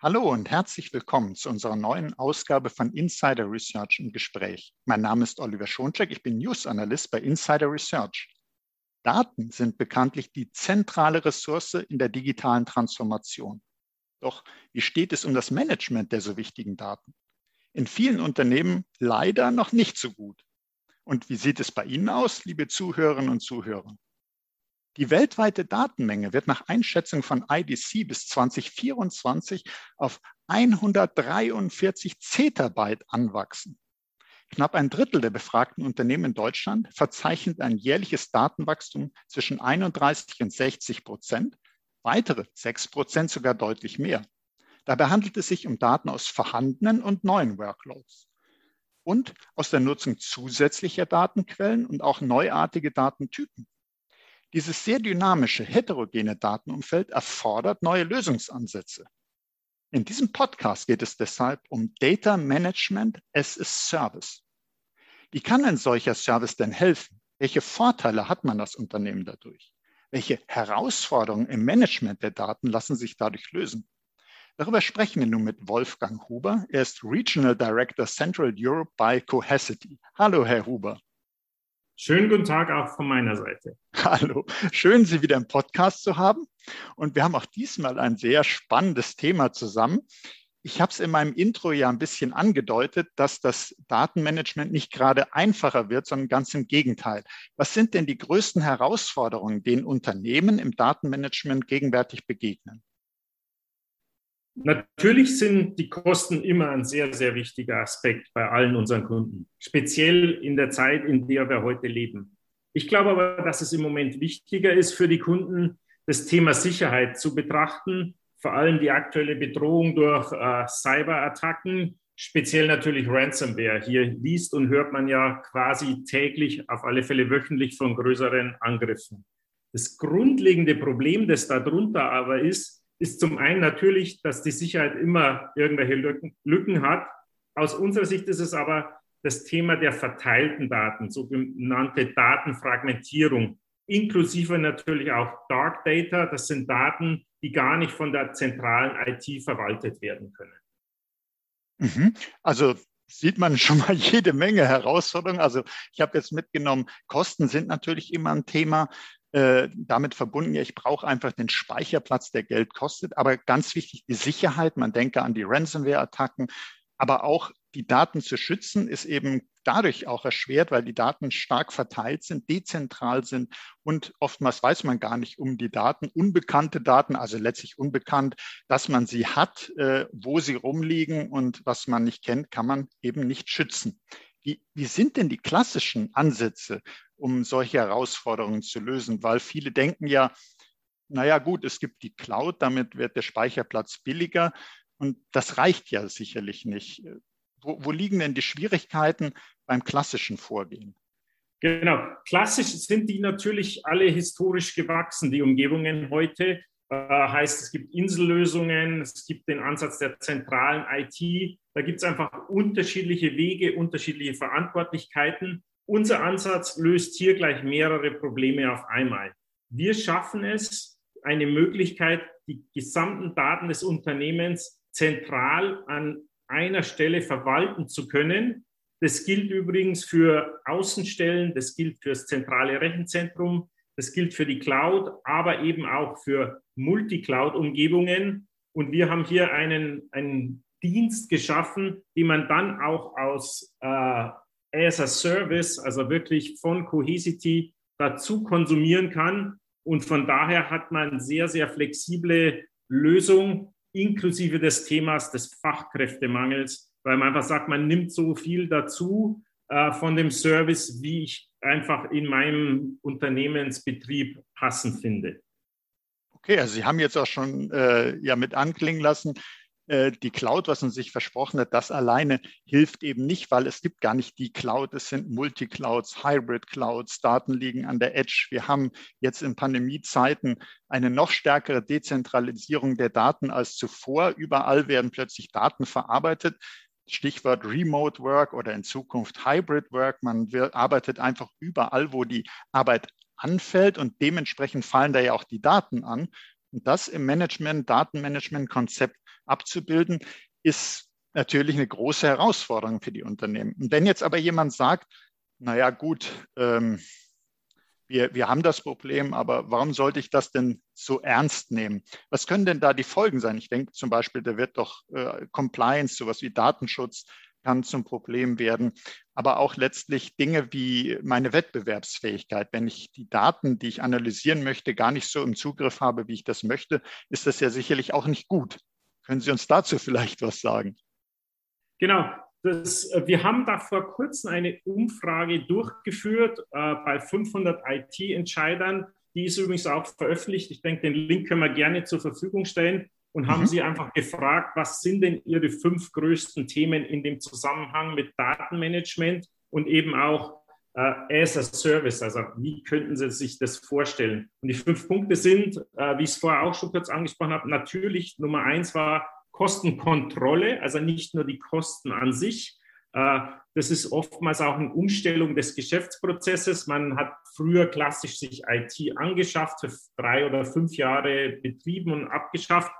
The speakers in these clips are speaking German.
Hallo und herzlich willkommen zu unserer neuen Ausgabe von Insider Research im Gespräch. Mein Name ist Oliver Schoncheck, ich bin News Analyst bei Insider Research. Daten sind bekanntlich die zentrale Ressource in der digitalen Transformation. Doch wie steht es um das Management der so wichtigen Daten? In vielen Unternehmen leider noch nicht so gut. Und wie sieht es bei Ihnen aus, liebe Zuhörerinnen und Zuhörer? Die weltweite Datenmenge wird nach Einschätzung von IDC bis 2024 auf 143 Zettabyte anwachsen. Knapp ein Drittel der befragten Unternehmen in Deutschland verzeichnet ein jährliches Datenwachstum zwischen 31 und 60 Prozent, weitere 6 Prozent sogar deutlich mehr. Dabei handelt es sich um Daten aus vorhandenen und neuen Workloads und aus der Nutzung zusätzlicher Datenquellen und auch neuartige Datentypen. Dieses sehr dynamische, heterogene Datenumfeld erfordert neue Lösungsansätze. In diesem Podcast geht es deshalb um Data Management as a Service. Wie kann ein solcher Service denn helfen? Welche Vorteile hat man das Unternehmen dadurch? Welche Herausforderungen im Management der Daten lassen sich dadurch lösen? Darüber sprechen wir nun mit Wolfgang Huber. Er ist Regional Director Central Europe bei Cohesity. Hallo, Herr Huber. Schönen guten Tag auch von meiner Seite. Hallo, schön, Sie wieder im Podcast zu haben. Und wir haben auch diesmal ein sehr spannendes Thema zusammen. Ich habe es in meinem Intro ja ein bisschen angedeutet, dass das Datenmanagement nicht gerade einfacher wird, sondern ganz im Gegenteil. Was sind denn die größten Herausforderungen, denen Unternehmen im Datenmanagement gegenwärtig begegnen? Natürlich sind die Kosten immer ein sehr, sehr wichtiger Aspekt bei allen unseren Kunden, speziell in der Zeit, in der wir heute leben. Ich glaube aber, dass es im Moment wichtiger ist für die Kunden, das Thema Sicherheit zu betrachten, vor allem die aktuelle Bedrohung durch äh, Cyberattacken, speziell natürlich Ransomware. Hier liest und hört man ja quasi täglich, auf alle Fälle wöchentlich von größeren Angriffen. Das grundlegende Problem, das darunter aber ist, ist zum einen natürlich, dass die Sicherheit immer irgendwelche Lücken, Lücken hat. Aus unserer Sicht ist es aber das Thema der verteilten Daten, sogenannte Datenfragmentierung, inklusive natürlich auch Dark Data. Das sind Daten, die gar nicht von der zentralen IT verwaltet werden können. Mhm. Also sieht man schon mal jede Menge Herausforderungen. Also ich habe jetzt mitgenommen, Kosten sind natürlich immer ein Thema. Äh, damit verbunden, ja, ich brauche einfach den Speicherplatz, der Geld kostet. Aber ganz wichtig, die Sicherheit. Man denke an die Ransomware-Attacken. Aber auch die Daten zu schützen, ist eben dadurch auch erschwert, weil die Daten stark verteilt sind, dezentral sind und oftmals weiß man gar nicht um die Daten, unbekannte Daten, also letztlich unbekannt, dass man sie hat, äh, wo sie rumliegen und was man nicht kennt, kann man eben nicht schützen. Wie, wie sind denn die klassischen Ansätze, um solche Herausforderungen zu lösen? Weil viele denken ja, naja gut, es gibt die Cloud, damit wird der Speicherplatz billiger und das reicht ja sicherlich nicht. Wo, wo liegen denn die Schwierigkeiten beim klassischen Vorgehen? Genau, klassisch sind die natürlich alle historisch gewachsen, die Umgebungen heute. Äh, heißt, es gibt Insellösungen, es gibt den Ansatz der zentralen IT. Da gibt es einfach unterschiedliche Wege, unterschiedliche Verantwortlichkeiten. Unser Ansatz löst hier gleich mehrere Probleme auf einmal. Wir schaffen es, eine Möglichkeit, die gesamten Daten des Unternehmens zentral an einer Stelle verwalten zu können. Das gilt übrigens für Außenstellen, das gilt für das zentrale Rechenzentrum, das gilt für die Cloud, aber eben auch für Multicloud-Umgebungen. Und wir haben hier einen, einen Dienst geschaffen, den man dann auch aus äh, as a Service, also wirklich von Cohesity dazu konsumieren kann. Und von daher hat man sehr, sehr flexible Lösung inklusive des Themas des Fachkräftemangels, weil man einfach sagt, man nimmt so viel dazu äh, von dem Service, wie ich einfach in meinem Unternehmensbetrieb passend finde. Okay, also Sie haben jetzt auch schon äh, ja mit anklingen lassen, die Cloud, was man sich versprochen hat, das alleine hilft eben nicht, weil es gibt gar nicht die Cloud. Es sind Multiclouds, Hybrid Clouds, Daten liegen an der Edge. Wir haben jetzt in Pandemiezeiten eine noch stärkere Dezentralisierung der Daten als zuvor. Überall werden plötzlich Daten verarbeitet. Stichwort Remote Work oder in Zukunft Hybrid Work. Man arbeitet einfach überall, wo die Arbeit anfällt und dementsprechend fallen da ja auch die Daten an. Und das im Management, Datenmanagement-Konzept abzubilden, ist natürlich eine große Herausforderung für die Unternehmen. Und wenn jetzt aber jemand sagt, naja gut, ähm, wir, wir haben das Problem, aber warum sollte ich das denn so ernst nehmen? Was können denn da die Folgen sein? Ich denke zum Beispiel, da wird doch äh, Compliance, sowas wie Datenschutz kann zum Problem werden, aber auch letztlich Dinge wie meine Wettbewerbsfähigkeit. Wenn ich die Daten, die ich analysieren möchte, gar nicht so im Zugriff habe, wie ich das möchte, ist das ja sicherlich auch nicht gut. Können Sie uns dazu vielleicht was sagen? Genau, das, äh, wir haben da vor kurzem eine Umfrage durchgeführt äh, bei 500 IT-Entscheidern. Die ist übrigens auch veröffentlicht. Ich denke, den Link können wir gerne zur Verfügung stellen und mhm. haben sie einfach gefragt, was sind denn ihre fünf größten Themen in dem Zusammenhang mit Datenmanagement und eben auch äh, as a Service. Also wie könnten Sie sich das vorstellen? Und die fünf Punkte sind, äh, wie ich es vorher auch schon kurz angesprochen habe, natürlich Nummer eins war Kostenkontrolle, also nicht nur die Kosten an sich. Äh, das ist oftmals auch eine Umstellung des Geschäftsprozesses. Man hat früher klassisch sich IT angeschafft, für drei oder fünf Jahre betrieben und abgeschafft.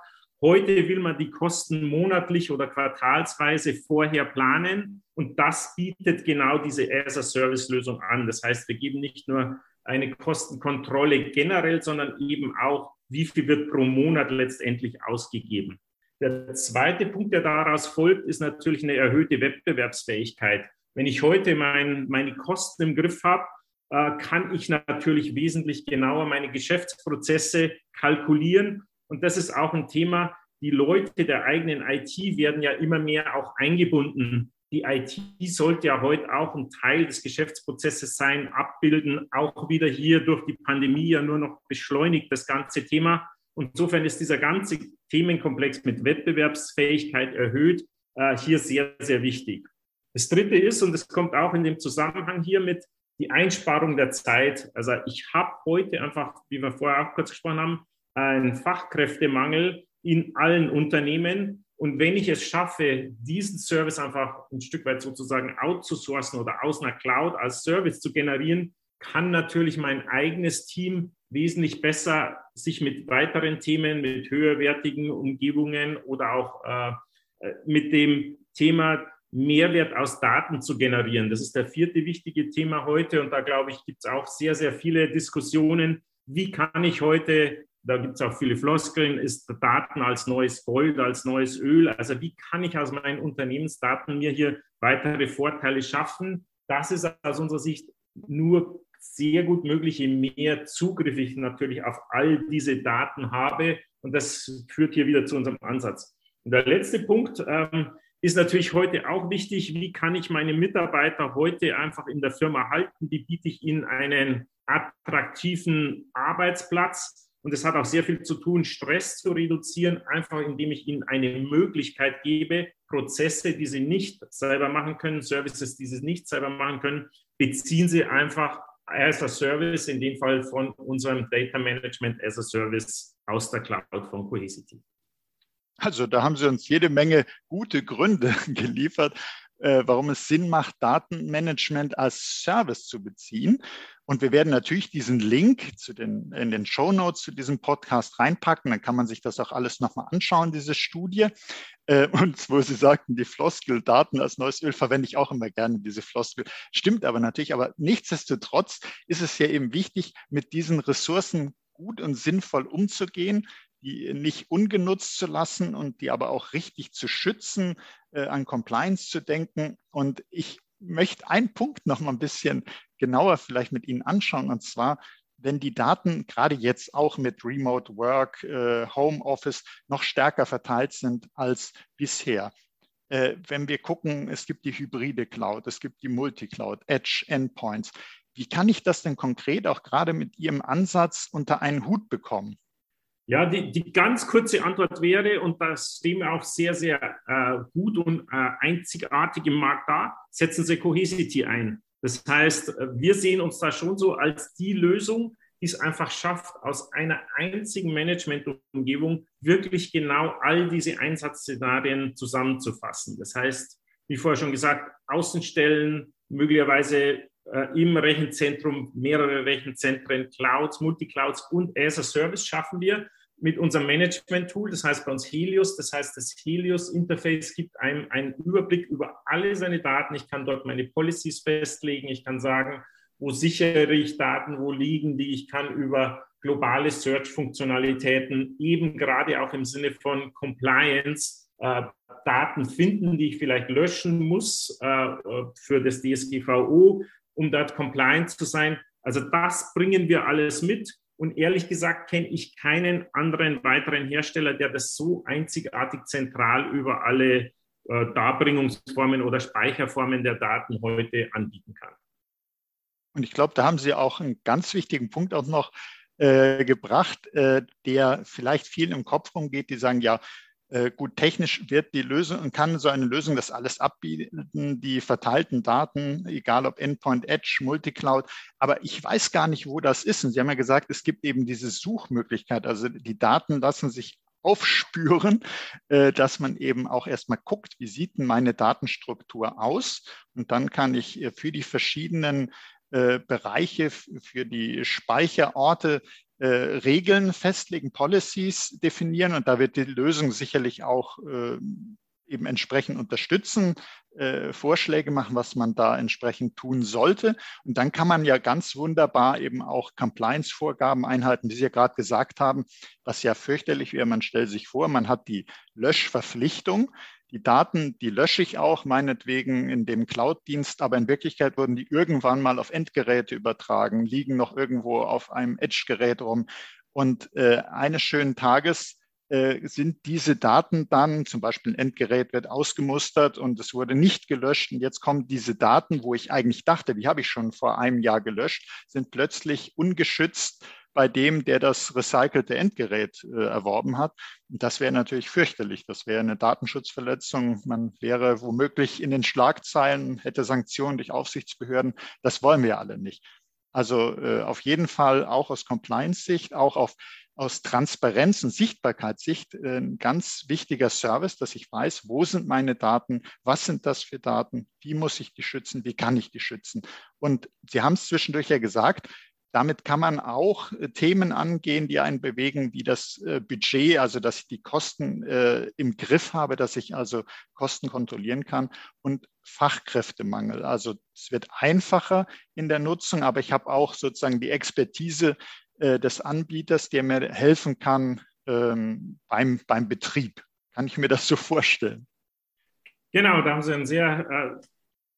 Heute will man die Kosten monatlich oder quartalsweise vorher planen und das bietet genau diese As-a-Service-Lösung an. Das heißt, wir geben nicht nur eine Kostenkontrolle generell, sondern eben auch, wie viel wird pro Monat letztendlich ausgegeben. Der zweite Punkt, der daraus folgt, ist natürlich eine erhöhte Wettbewerbsfähigkeit. Wenn ich heute mein, meine Kosten im Griff habe, äh, kann ich natürlich wesentlich genauer meine Geschäftsprozesse kalkulieren. Und das ist auch ein Thema. Die Leute der eigenen IT werden ja immer mehr auch eingebunden. Die IT sollte ja heute auch ein Teil des Geschäftsprozesses sein, abbilden, auch wieder hier durch die Pandemie ja nur noch beschleunigt das ganze Thema. Und insofern ist dieser ganze Themenkomplex mit Wettbewerbsfähigkeit erhöht äh, hier sehr, sehr wichtig. Das Dritte ist, und es kommt auch in dem Zusammenhang hier mit, die Einsparung der Zeit. Also ich habe heute einfach, wie wir vorher auch kurz gesprochen haben, einen Fachkräftemangel in allen Unternehmen. Und wenn ich es schaffe, diesen Service einfach ein Stück weit sozusagen outzusourcen oder aus einer Cloud als Service zu generieren, kann natürlich mein eigenes Team wesentlich besser sich mit weiteren Themen, mit höherwertigen Umgebungen oder auch äh, äh, mit dem Thema Mehrwert aus Daten zu generieren. Das ist der vierte wichtige Thema heute und da glaube ich, gibt es auch sehr, sehr viele Diskussionen. Wie kann ich heute, da gibt es auch viele Floskeln, ist Daten als neues Gold, als neues Öl? Also wie kann ich aus meinen Unternehmensdaten mir hier weitere Vorteile schaffen? Das ist aus unserer Sicht nur sehr gut möglich, je mehr Zugriff ich natürlich auf all diese Daten habe. Und das führt hier wieder zu unserem Ansatz. Und der letzte Punkt ähm, ist natürlich heute auch wichtig. Wie kann ich meine Mitarbeiter heute einfach in der Firma halten? Wie biete ich ihnen einen attraktiven Arbeitsplatz? Und es hat auch sehr viel zu tun, Stress zu reduzieren, einfach indem ich ihnen eine Möglichkeit gebe, Prozesse, die sie nicht selber machen können, Services, die sie nicht selber machen können, beziehen sie einfach as a Service, in dem Fall von unserem Data Management as a Service aus der Cloud von Cohesity. Also da haben Sie uns jede Menge gute Gründe geliefert, äh, warum es Sinn macht, Datenmanagement als Service zu beziehen. Und wir werden natürlich diesen Link zu den, in den Show Notes zu diesem Podcast reinpacken. Dann kann man sich das auch alles nochmal anschauen, diese Studie. Äh, und wo Sie sagten, die Floskel Daten als neues Öl verwende ich auch immer gerne, diese Floskel. Stimmt aber natürlich. Aber nichtsdestotrotz ist es ja eben wichtig, mit diesen Ressourcen gut und sinnvoll umzugehen, die nicht ungenutzt zu lassen und die aber auch richtig zu schützen, äh, an Compliance zu denken. Und ich möchte einen Punkt noch mal ein bisschen genauer vielleicht mit Ihnen anschauen. Und zwar, wenn die Daten gerade jetzt auch mit Remote Work, äh, Home Office noch stärker verteilt sind als bisher. Äh, wenn wir gucken, es gibt die hybride Cloud, es gibt die Multicloud, Edge Endpoints. Wie kann ich das denn konkret auch gerade mit Ihrem Ansatz unter einen Hut bekommen? Ja, die, die ganz kurze Antwort wäre, und das stehen wir auch sehr, sehr äh, gut und äh, einzigartig im Markt da, setzen Sie Cohesity ein. Das heißt, wir sehen uns da schon so als die Lösung, die es einfach schafft, aus einer einzigen Management-Umgebung wirklich genau all diese Einsatzszenarien zusammenzufassen. Das heißt, wie vorher schon gesagt, Außenstellen, möglicherweise äh, im Rechenzentrum mehrere Rechenzentren, Clouds, Multiclouds und as a Service schaffen wir. mit unserem Management-Tool, das heißt bei uns Helios. Das heißt, das Helios-Interface gibt einem einen Überblick über alle seine Daten. Ich kann dort meine Policies festlegen. Ich kann sagen, wo sichere ich Daten, wo liegen die. Ich kann über globale Search-Funktionalitäten eben gerade auch im Sinne von Compliance äh, Daten finden, die ich vielleicht löschen muss äh, für das DSGVO, um dort compliant zu sein. Also das bringen wir alles mit. Und ehrlich gesagt kenne ich keinen anderen weiteren Hersteller, der das so einzigartig zentral über alle äh, Darbringungsformen oder Speicherformen der Daten heute anbieten kann. Und ich glaube, da haben Sie auch einen ganz wichtigen Punkt auch noch äh, gebracht, äh, der vielleicht vielen im Kopf rumgeht, die sagen, ja, gut, technisch wird die Lösung und kann so eine Lösung das alles abbieten, die verteilten Daten, egal ob Endpoint, Edge, Multicloud. Aber ich weiß gar nicht, wo das ist. Und Sie haben ja gesagt, es gibt eben diese Suchmöglichkeit. Also die Daten lassen sich aufspüren, äh, dass man eben auch erstmal guckt, wie sieht denn meine Datenstruktur aus? Und dann kann ich äh, für die verschiedenen Bereiche, für die Speicherorte äh, Regeln festlegen, Policies definieren und da wird die Lösung sicherlich auch äh, eben entsprechend unterstützen, äh, Vorschläge machen, was man da entsprechend tun sollte. Und dann kann man ja ganz wunderbar eben auch Compliance-Vorgaben einhalten, die Sie ja gerade gesagt haben, was ja fürchterlich wäre. Man stellt sich vor, man hat die Löschverpflichtung die Daten, die lösche ich auch meinetwegen in dem Cloud-Dienst, aber in Wirklichkeit wurden die irgendwann mal auf Endgeräte übertragen, liegen noch irgendwo auf einem Edge-Gerät rum. Und äh, eines schönen Tages äh, sind diese Daten dann, zum Beispiel ein Endgerät wird ausgemustert und es wurde nicht gelöscht und jetzt kommen diese Daten, wo ich eigentlich dachte, die habe ich schon vor einem Jahr gelöscht, sind plötzlich ungeschützt bei dem, der das recycelte Endgerät äh, erworben hat. Das wäre natürlich fürchterlich. Das wäre eine Datenschutzverletzung. Man wäre womöglich in den Schlagzeilen, hätte Sanktionen durch Aufsichtsbehörden. Das wollen wir alle nicht. Also äh, auf jeden Fall auch aus Compliance-Sicht, auch auf, aus Transparenz- und Sichtbarkeitssicht äh, ein ganz wichtiger Service, dass ich weiß, wo sind meine Daten, was sind das für Daten, wie muss ich die schützen, wie kann ich die schützen. Und Sie haben es zwischendurch ja gesagt, damit kann man auch äh, Themen angehen, die einen bewegen, wie das äh, Budget, also dass ich die Kosten äh, im Griff habe, dass ich also Kosten kontrollieren kann und Fachkräftemangel. Also es wird einfacher in der Nutzung, aber ich habe auch sozusagen die Expertise des Anbieters, der mir helfen kann ähm, beim, beim Betrieb. Kann ich mir das so vorstellen? Genau, da haben Sie einen sehr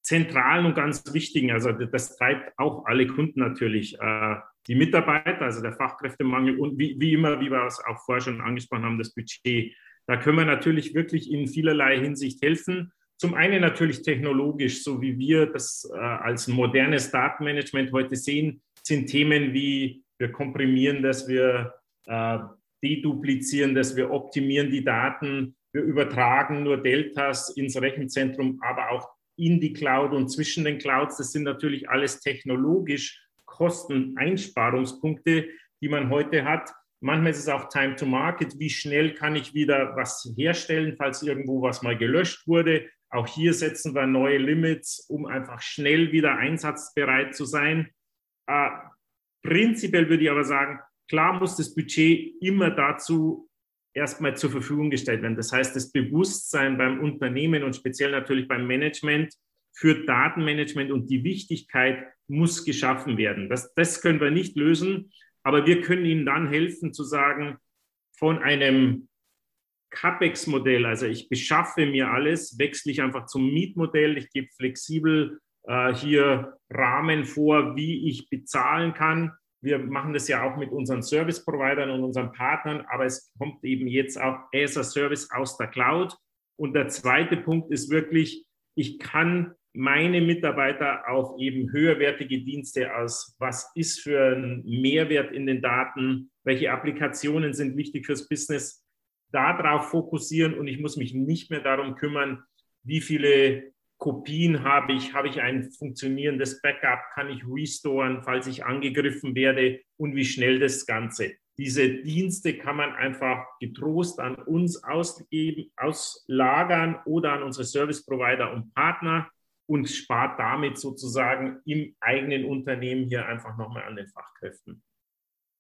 zentralen und ganz wichtigen, also das treibt auch alle Kunden natürlich, äh, die Mitarbeiter, also der Fachkräftemangel und wie, wie immer, wie wir es auch vorher schon angesprochen haben, das Budget. Da können wir natürlich wirklich in vielerlei Hinsicht helfen. Zum einen natürlich technologisch, so wie wir das äh, als modernes Datenmanagement heute sehen, sind Themen wie wir komprimieren dass wir äh, deduplizieren, dass wir optimieren die Daten, wir übertragen nur Deltas ins Rechenzentrum, aber auch in die Cloud und zwischen den Clouds. Das sind natürlich alles technologisch Kosteneinsparungspunkte, die man heute hat. Manchmal ist es auch Time to Market. Wie schnell kann ich wieder was herstellen, falls irgendwo was mal gelöscht wurde? Auch hier setzen wir neue Limits, um einfach schnell wieder einsatzbereit zu sein. Äh, prinzipiell würde ich aber sagen, klar muss das Budget immer dazu erstmal zur Verfügung gestellt werden. Das heißt, das Bewusstsein beim Unternehmen und speziell natürlich beim Management für Datenmanagement und die Wichtigkeit muss geschaffen werden. Das, das können wir nicht lösen, aber wir können Ihnen dann helfen zu sagen, von einem CAPEX-Modell, also ich beschaffe mir alles, wechsle ich einfach zum Mietmodell, ich gebe flexibel äh, hier Rahmen vor, wie ich bezahlen kann wir machen das ja auch mit unseren Service-Providern und unseren Partnern, aber es kommt eben jetzt auch as a Service aus der Cloud. Und der zweite Punkt ist wirklich, ich kann meine Mitarbeiter auf eben höherwertige Dienste aus, was ist für ein Mehrwert in den Daten, welche Applikationen sind wichtig fürs Business, darauf fokussieren und ich muss mich nicht mehr darum kümmern, wie viele Kopien habe ich, habe ich ein funktionierendes Backup, kann ich restoren, falls ich angegriffen werde und wie schnell das Ganze. Diese Dienste kann man einfach getrost an uns ausgeben, auslagern oder an unsere Service Provider und Partner und spart damit sozusagen im eigenen Unternehmen hier einfach nochmal an den Fachkräften.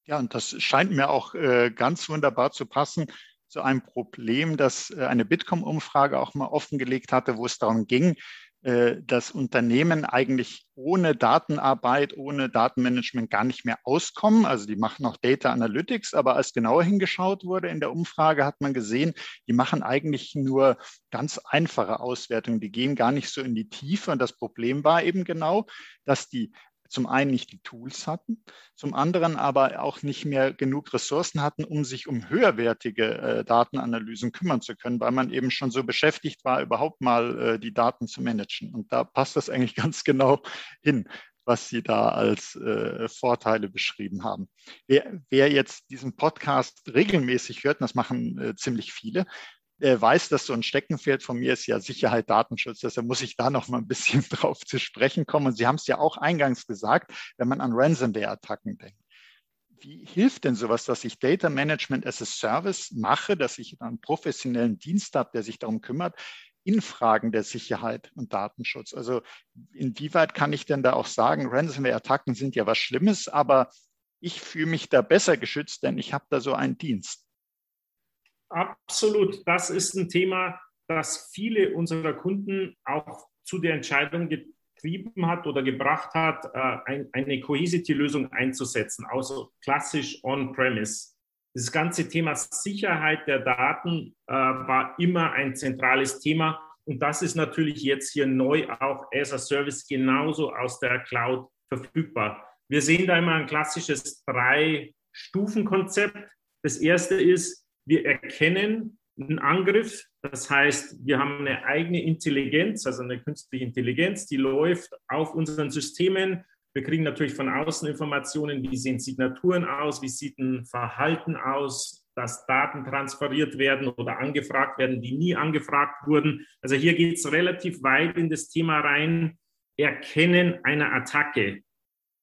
Ja, und das scheint mir auch äh, ganz wunderbar zu passen zu einem Problem, das äh, eine Bitkom-Umfrage auch mal offengelegt hatte, wo es darum ging, äh, dass Unternehmen eigentlich ohne Datenarbeit, ohne Datenmanagement gar nicht mehr auskommen. Also die machen auch Data Analytics, aber als genauer hingeschaut wurde in der Umfrage, hat man gesehen, die machen eigentlich nur ganz einfache Auswertungen. Die gehen gar nicht so in die Tiefe. Und das Problem war eben genau, dass die zum einen nicht die Tools hatten, zum anderen aber auch nicht mehr genug Ressourcen hatten, um sich um höherwertige äh, Datenanalysen kümmern zu können, weil man eben schon so beschäftigt war, überhaupt mal äh, die Daten zu managen. Und da passt das eigentlich ganz genau hin was Sie da als äh, Vorteile beschrieben haben. Wer, wer, jetzt diesen Podcast regelmäßig hört, und das machen äh, ziemlich viele, äh, weiß, dass so ein Steckenpferd von mir ist ja Sicherheit, Datenschutz. Deshalb muss ich da noch mal ein bisschen drauf zu sprechen kommen. Und Sie haben es ja auch eingangs gesagt, wenn man an Ransomware-Attacken denkt. Wie hilft denn sowas, dass ich Data Management as a Service mache, dass ich einen professionellen Dienst habe, der sich darum kümmert, in Fragen der Sicherheit und Datenschutz? Also inwieweit kann ich denn da auch sagen, Ransomware-Attacken sind ja was Schlimmes, aber ich fühle mich da besser geschützt, denn ich habe da so einen Dienst. Absolut. Das ist ein Thema, das viele unserer Kunden auch zu der Entscheidung getrieben hat oder gebracht hat, äh, eine Cohesity-Lösung einzusetzen, also klassisch on-premise. Das ganze Thema Sicherheit der Daten äh, war immer ein zentrales Thema. Und das ist natürlich jetzt hier neu auch as a Service genauso aus der Cloud verfügbar. Wir sehen da immer ein klassisches Drei-Stufen-Konzept. Das erste ist, wir erkennen einen Angriff. Das heißt, wir haben eine eigene Intelligenz, also eine künstliche Intelligenz, die läuft auf unseren Systemen. Wir kriegen natürlich von außen Informationen, wie sehen Signaturen aus, wie sieht ein Verhalten aus, dass Daten transferiert werden oder angefragt werden, die nie angefragt wurden. Also hier geht es relativ weit in das Thema rein, Erkennen einer Attacke.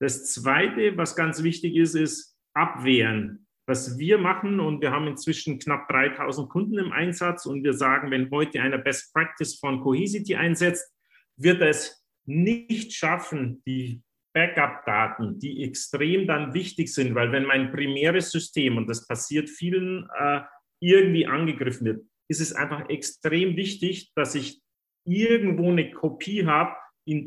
Das Zweite, was ganz wichtig ist, ist Abwehren was wir machen, und wir haben inzwischen knapp 3000 Kunden im Einsatz, und wir sagen, wenn heute einer Best Practice von Cohesity einsetzt, wird es nicht schaffen, die Backup-Daten, die extrem dann wichtig sind, weil wenn mein primäres System, und das passiert vielen, äh, irgendwie angegriffen wird, ist es einfach extrem wichtig, dass ich irgendwo eine Kopie habe,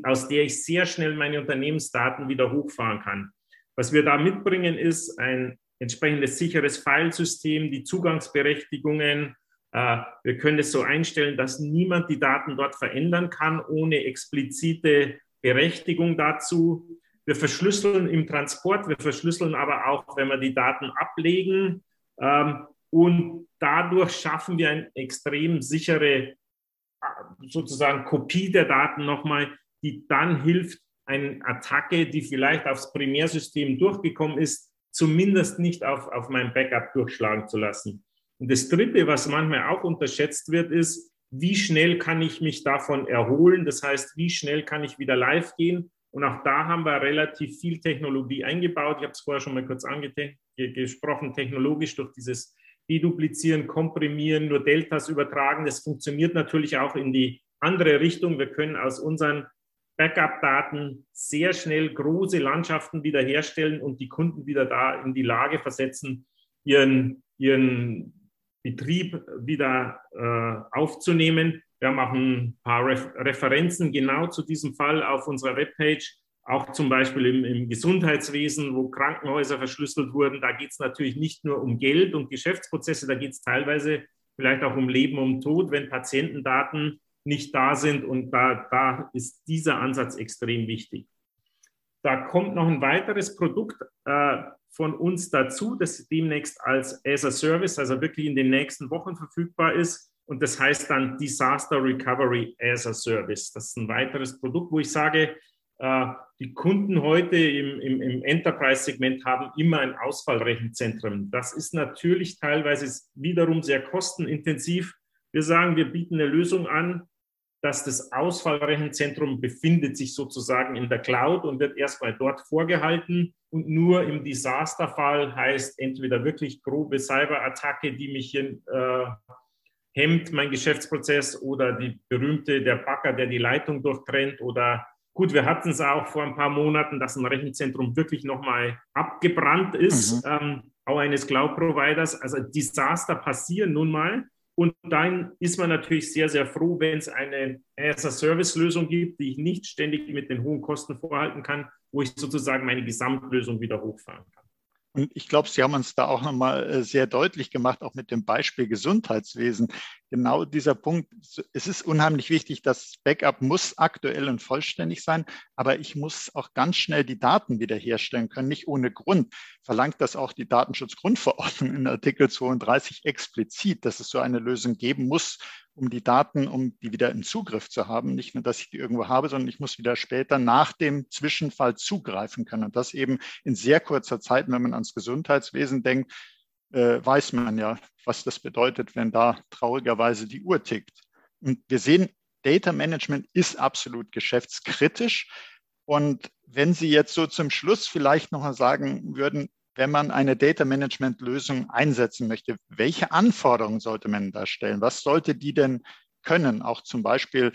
aus der ich sehr schnell meine Unternehmensdaten wieder hochfahren kann. Was wir da mitbringen, ist ein entsprechendes sicheres Filesystem, die Zugangsberechtigungen. Äh, wir können es so einstellen, dass niemand die Daten dort verändern kann, ohne explizite Berechtigung dazu. Wir verschlüsseln im Transport, wir verschlüsseln aber auch, wenn wir die Daten ablegen. Ähm, und dadurch schaffen wir eine extrem sichere äh, sozusagen Kopie der Daten nochmal, die dann hilft, eine Attacke, die vielleicht aufs Primärsystem durchgekommen ist, zumindest nicht auf, auf mein Backup durchschlagen zu lassen. Und das Dritte, was manchmal auch unterschätzt wird, ist, wie schnell kann ich mich davon erholen? Das heißt, wie schnell kann ich wieder live gehen? Und auch da haben wir relativ viel Technologie eingebaut. Ich habe es vorher schon mal kurz angesprochen, technologisch durch dieses Deduplizieren, Komprimieren, nur Deltas übertragen. Das funktioniert natürlich auch in die andere Richtung. Wir können aus unseren Backup-Daten sehr schnell große Landschaften wiederherstellen und die Kunden wieder da in die Lage versetzen, ihren, ihren Betrieb wieder äh, aufzunehmen. Wir haben auch ein paar Re Referenzen genau zu diesem Fall auf unserer Webpage, auch zum Beispiel im, im Gesundheitswesen, wo Krankenhäuser verschlüsselt wurden. Da geht es natürlich nicht nur um Geld und Geschäftsprozesse, da geht es teilweise vielleicht auch um Leben und Tod, wenn Patientendaten nicht da sind. Und da, da ist dieser Ansatz extrem wichtig. Da kommt noch ein weiteres Produkt äh, von uns dazu, das demnächst als as a Service, also wirklich in den nächsten Wochen verfügbar ist. Und das heißt dann Disaster Recovery as a Service. Das ist ein weiteres Produkt, wo ich sage, äh, die Kunden heute im, im, im Enterprise-Segment haben immer ein Ausfallrechenzentrum. Das ist natürlich teilweise wiederum sehr kostenintensiv. Wir sagen, wir bieten eine Lösung an, dass das Ausfallrechenzentrum befindet sich sozusagen in der Cloud und wird erstmal dort vorgehalten. Und nur im Desasterfall heißt entweder wirklich grobe Cyberattacke, die mich hier, äh, hemmt, mein Geschäftsprozess, oder die berühmte, der Backer, der die Leitung durchtrennt, oder Gut, wir hatten es auch vor ein paar Monaten, dass ein Rechenzentrum wirklich nochmal abgebrannt ist, mhm. ähm, auch eines Cloud-Providers. Also Desaster passieren nun mal. Und dann ist man natürlich sehr, sehr froh, wenn es eine As-a-Service-Lösung gibt, die ich nicht ständig mit den hohen Kosten vorhalten kann, wo ich sozusagen meine Gesamtlösung wieder hochfahren kann. Und ich glaube, Sie haben uns da auch nochmal äh, sehr deutlich gemacht, auch mit dem Beispiel Gesundheitswesen. Genau dieser Punkt. Es ist unheimlich wichtig, das Backup muss aktuell und vollständig sein, aber ich muss auch ganz schnell die Daten wiederherstellen können, nicht ohne Grund. Verlangt das auch die Datenschutzgrundverordnung in Artikel 32 explizit, dass es so eine Lösung geben muss, um die Daten, um die wieder im Zugriff zu haben. Nicht nur, dass ich die irgendwo habe, sondern ich muss wieder später nach dem Zwischenfall zugreifen können. Und das eben in sehr kurzer Zeit, wenn man ans Gesundheitswesen denkt, äh, weiß man ja, was das bedeutet, wenn da traurigerweise die Uhr tickt. Und wir sehen, Data Management ist absolut geschäftskritisch. Und wenn Sie jetzt so zum Schluss vielleicht noch mal sagen würden, wenn man eine Data Management Lösung einsetzen möchte, welche Anforderungen sollte man da stellen? Was sollte die denn können? Auch zum Beispiel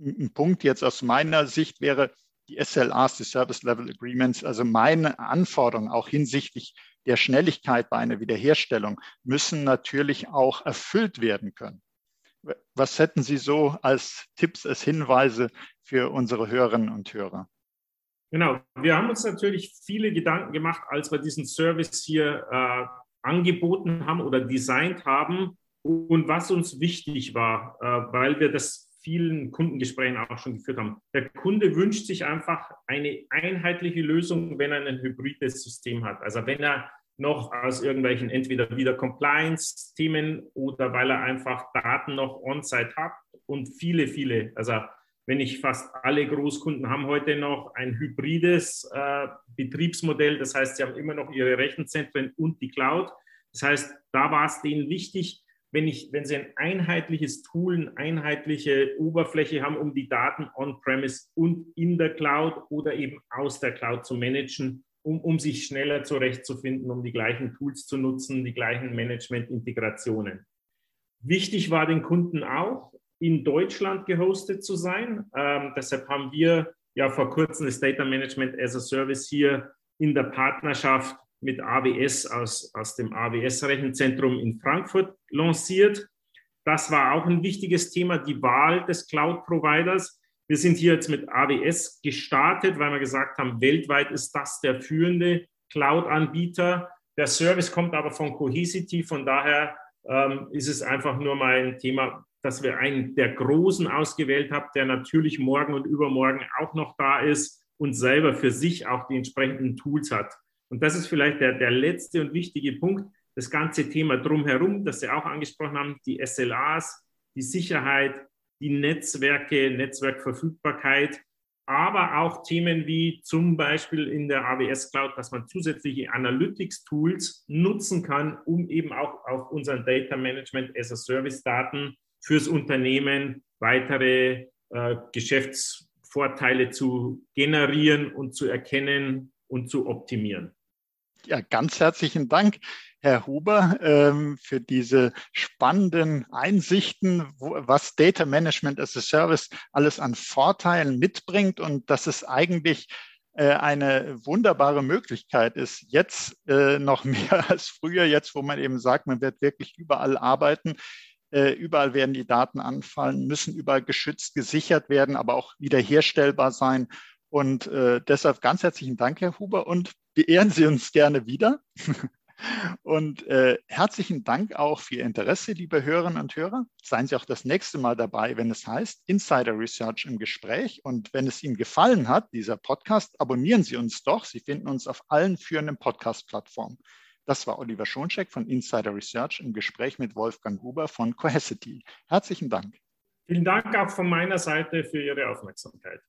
ein Punkt jetzt aus meiner Sicht wäre die SLAs, die Service Level Agreements, also meine Anforderungen auch hinsichtlich der Schnelligkeit bei einer Wiederherstellung müssen natürlich auch erfüllt werden können. Was hätten Sie so als Tipps, als Hinweise für unsere Hörerinnen und Hörer? Genau, wir haben uns natürlich viele Gedanken gemacht, als wir diesen Service hier äh, angeboten haben oder designt haben und was uns wichtig war, äh, weil wir das vielen Kundengesprächen auch schon geführt haben. Der Kunde wünscht sich einfach eine einheitliche Lösung, wenn er ein hybrides System hat. Also wenn er noch aus irgendwelchen entweder wieder Compliance-Themen oder weil er einfach Daten noch on-site hat und viele, viele, also wenn ich fast alle Großkunden haben heute noch ein hybrides äh, Betriebsmodell. Das heißt, sie haben immer noch ihre Rechenzentren und die Cloud. Das heißt, da war es denen wichtig, wenn, ich, wenn sie ein einheitliches Tool, eine einheitliche Oberfläche haben, um die Daten on-premise und in der Cloud oder eben aus der Cloud zu managen, um, um sich schneller zurechtzufinden, um die gleichen Tools zu nutzen, die gleichen Management-Integrationen. Wichtig war den Kunden auch, in Deutschland gehostet zu sein. Ähm, deshalb haben wir ja vor kurzem das Data Management as a Service hier in der Partnerschaft mit AWS aus, aus dem AWS-Rechenzentrum in Frankfurt lanciert. Das war auch ein wichtiges Thema, die Wahl des Cloud-Providers. Wir sind hier jetzt mit AWS gestartet, weil wir gesagt haben, weltweit ist das der führende Cloud-Anbieter. Der Service kommt aber von Cohesity, von daher ähm, ist es einfach nur mal ein Thema, dass wir einen der Großen ausgewählt haben, der natürlich morgen und übermorgen auch noch da ist und selber für sich auch die entsprechenden Tools hat. Und das ist vielleicht der, der letzte und wichtige Punkt, das ganze Thema drumherum, das Sie auch angesprochen haben, die SLAs, die Sicherheit, die Netzwerke, Netzwerkverfügbarkeit, aber auch Themen wie zum Beispiel in der AWS Cloud, dass man zusätzliche Analytics-Tools nutzen kann, um eben auch auf unseren Data Management as a Service Daten fürs Unternehmen weitere äh, Geschäftsvorteile zu generieren und zu erkennen und zu optimieren. Ja, ganz herzlichen Dank, Herr Huber, ähm, für diese spannenden Einsichten, was Data Management as a Service alles an Vorteilen mitbringt und dass es eigentlich äh, eine wunderbare Möglichkeit ist, jetzt äh, noch mehr als früher, jetzt wo man eben sagt, man wird wirklich überall arbeiten, äh, überall werden die Daten anfallen, müssen überall geschützt, gesichert werden, aber auch wiederherstellbar sein. Und äh, deshalb ganz herzlichen Dank, Herr Huber, und beehren Sie uns gerne wieder. Und äh, herzlichen Dank auch für Ihr Interesse, liebe Hörerinnen und Hörer. Seien Sie auch das nächste Mal dabei, wenn es heißt Insider Research im Gespräch. Und wenn es Ihnen gefallen hat, dieser Podcast, abonnieren Sie uns doch. Sie finden uns auf allen führenden Podcast-Plattformen. Das war Oliver Schoncheck von Insider Research im Gespräch mit Wolfgang Huber von Cohesity. Herzlichen Dank. Vielen Dank auch von meiner Seite für Ihre Aufmerksamkeit.